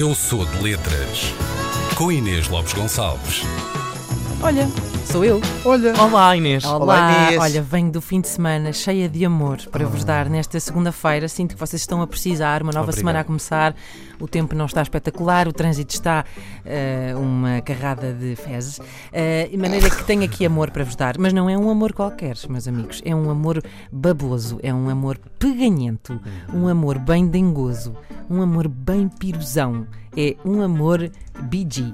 Eu sou de letras. Com Inês Lopes Gonçalves. Olha, sou eu. Olha. Olá, Inês. Olá, Olá, Inês. olha, venho do fim de semana cheia de amor para vos dar nesta segunda-feira. Sinto que vocês estão a precisar, uma nova Obrigado. semana a começar. O tempo não está espetacular, o trânsito está eh, uma carrada de fezes. Eh, de maneira que tenho aqui amor para vos dar, mas não é um amor qualquer, meus amigos. É um amor baboso, é um amor peganhento, um amor bem dengoso, um amor bem piruzão. É um amor BG.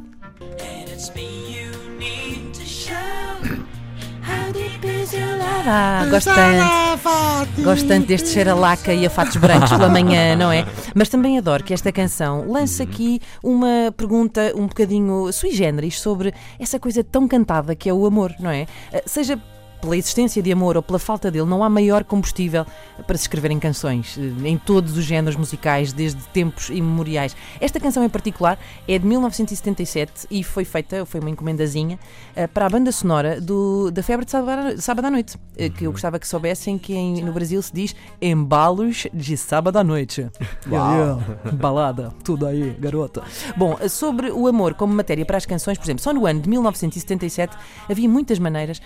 Ah, gosto tanto. Gosto tanto deste cheiro a laca e a fatos brancos pela manhã, não é? Mas também adoro que esta canção lance aqui uma pergunta um bocadinho sui generis sobre essa coisa tão cantada que é o amor, não é? Eh, Seja pela existência de amor ou pela falta dele, não há maior combustível para se escreverem canções, eh, em todos os géneros musicais, desde tempos imemoriais. Esta canção em particular é de 1977 e foi feita, foi uma encomendazinha, eh, para a banda sonora do, da Febre de Sábado, sábado à Noite, eh, que eu gostava que soubessem que em- no Brasil se diz embalos de sábado à noite. Balada, tudo aí, garota. Bom, sobre o amor como matéria para as canções, por exemplo, só no ano de 1977 havia muitas maneiras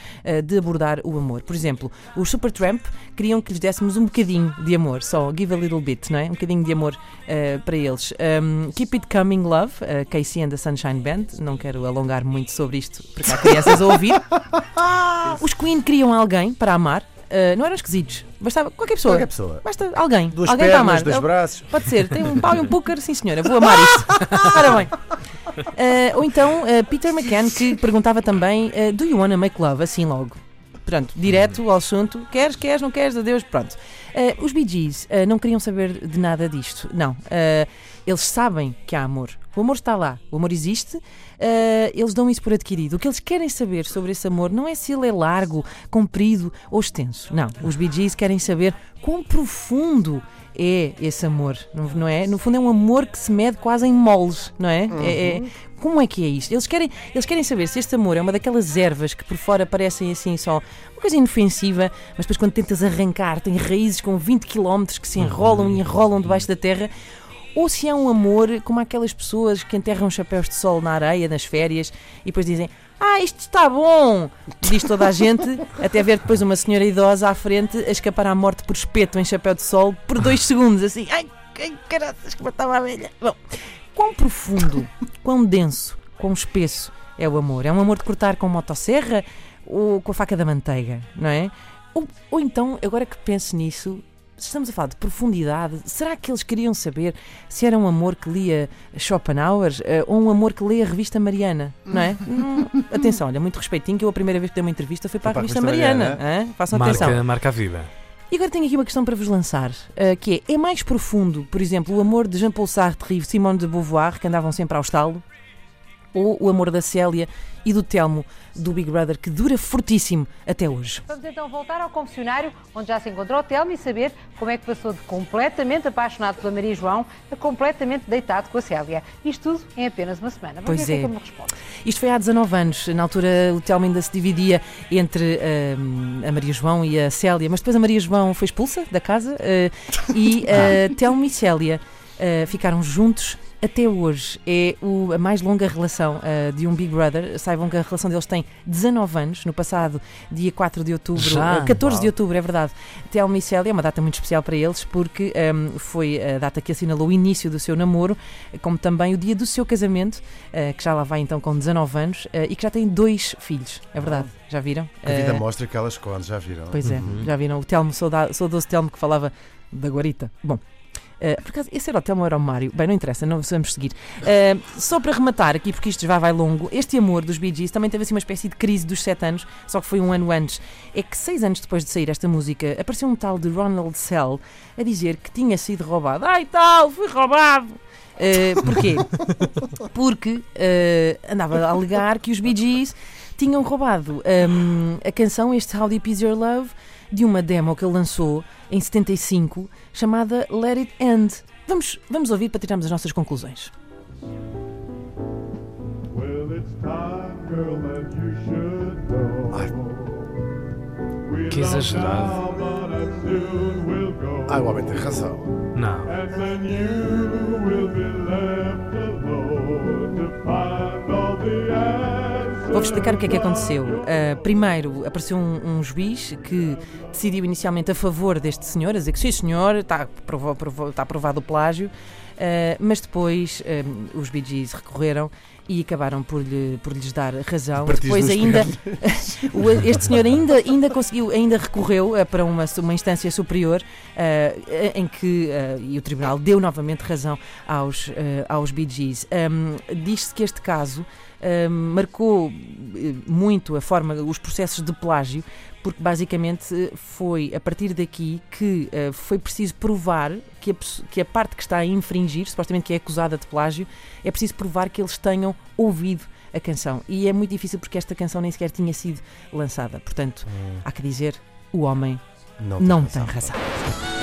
de abordar o amor. Por exemplo, os Supertramp queriam que lhes dessemos um bocadinho de amor, só give a little bit, não é? Um bocadinho de amor eh, para eles. Um, Keep It Coming Love, eh, Casey and the Sunshine Band, não quero alongar muito sobre isto porque há crianças a ouvir. Os Queen queriam alguém para amar, eh, não eram esquisitos, bastava qualquer pessoa. Qualquer pessoa. Basta alguém, Duas alguém para amar. pernas, dois braços. Pode ser, tem um pau e um púcar, sim senhora, vou amar isto. Ora bem. Eh, ou então eh, Peter McCann que perguntava também Do you wanna make love? Assim logo. Pronto, direto ao assunto. Queres, queres, não queres, adeus, pronto. Eh, os Bee Gees eh, não queriam saber de nada disto. Não. Eh, eles sabem que há amor. O amor está lá. O amor existe. eh, eles dão isso por adquirido. O que eles querem saber sobre esse amor não é se ele é largo, comprido ou extenso. Não. Os Bee Gees querem saber quão profundo é esse amor, não, é? No fundo é um amor que se mede quase em moles, não é? É- é- como é que é isto? Eles querem, eles querem saber se este amor é uma daquelas ervas que por fora parecem assim só uma coisa inofensiva, mas depois quando tentas arrancar tem raízes com 20 km que se enrolam e enrolam debaixo da terra. Ou se é um amor como aquelas pessoas que enterram chapéus de sol na areia, nas férias, e depois dizem: Ah, isto está bom! Diz toda a gente, até ver depois uma senhora idosa à frente a escapar à morte por espeto em chapéu de sol por dois segundos, assim: Ai, ai caraças, que matava a velha! Bom, quão profundo, quão denso, quão espesso é o amor? É um amor de cortar com motosserra ou com a faca da manteiga, não é? Ou, ou então, agora que penso nisso, estamos a falar de profundidade, será que eles queriam saber se era um amor que lia Schopenhauer eh, ou um amor que lê a revista Mariana, não é? Hum, atenção, olha, muito respeitinho, que eu a primeira vez que dei uma entrevista foi para a Foi para a revista Mariana. Mariana. Façam atenção. Marca, marca a vida. E agora tenho aqui uma questão para vos lançar, eh, que é, é mais profundo, por exemplo, o amor de Jean-Paul Sartre e Simone de Beauvoir, que andavam sempre ao estalo, ou o amor da Célia e do Telmo, do Big Brother, que dura fortíssimo até hoje? Vamos então voltar ao confessionário, onde já se encontrou o Telmo e saber como é que passou de completamente apaixonado pela Maria João a completamente deitado com a Célia. Isto tudo em apenas uma semana. Vamos Pois ver é. é que ele me responde. Isto foi há 19 anos. Na altura o Telmo ainda se dividia entre hum, a Maria João e a Célia, mas depois a Maria João foi expulsa da casa eh, e eh, Telmo e Célia eh, ficaram juntos. Até hoje é o- a mais longa relação eh, de um Big Brother. Saibam que a relação deles tem 19 anos. No passado, dia 4 de outubro, Já? eh, 14 de Uau. outubro, é verdade. Telmo e Célia é uma data muito especial para eles porque hum, foi a data que assinalou o início do seu namoro, como também o dia do seu casamento, eh, que já lá vai então com 19 anos eh, e que já tem dois filhos. É verdade, já viram? A vida mostra que ela esconde, já viram? Pois é, Uhum. já viram? O Telmo, saudoso Telmo que falava da guarita. Bom. Eh, por acaso, esse era o Telmo ou era o Mário? Bem, não interessa, não vamos seguir. Eh, só para rematar aqui, porque isto já vai longo, este amor dos Bee Gees também teve assim uma espécie de crise dos sete anos, só que foi um ano antes. É que seis anos depois de sair esta música, apareceu um tal de Ronald Sell a dizer que tinha sido roubado. Ai tal, fui roubado! Eh, porquê? Porque eh, andava a alegar que os Bee Gees tinham roubado hum, a canção, este How Deep Is Your Love, de uma demo que ele lançou em 75, chamada Let It End. Vamos, vamos ouvir para tirarmos as nossas conclusões. Well, it's time, girl, that you should know. Ai. Que exagerado. Ah, o homem tem razão. Não. Vou-vos explicar o que é que aconteceu. Uh, primeiro, apareceu um, um, juiz que decidiu inicialmente a favor deste senhor, a dizer que sim, senhor, está, aprovado, está aprovado o plágio, uh, mas depois um, os Bee Gees recorreram e acabaram por, lhe, por lhes dar razão. Depois ainda este senhor ainda, ainda conseguiu, ainda recorreu uh, para uma, uma instância superior uh, em que uh, e o tribunal deu novamente razão aos, aos Bee Gees. Um, Diz-se que este caso marcou muito a forma, os processos de plágio, porque basicamente foi a partir daqui que uh, foi preciso provar que a, que a parte que está a infringir, supostamente que é acusada de plágio, é preciso provar que eles tenham ouvido a canção. E é muito difícil porque esta canção nem sequer tinha sido lançada. Portanto, hum. há que dizer, o homem não tem, não razão. Tem razão.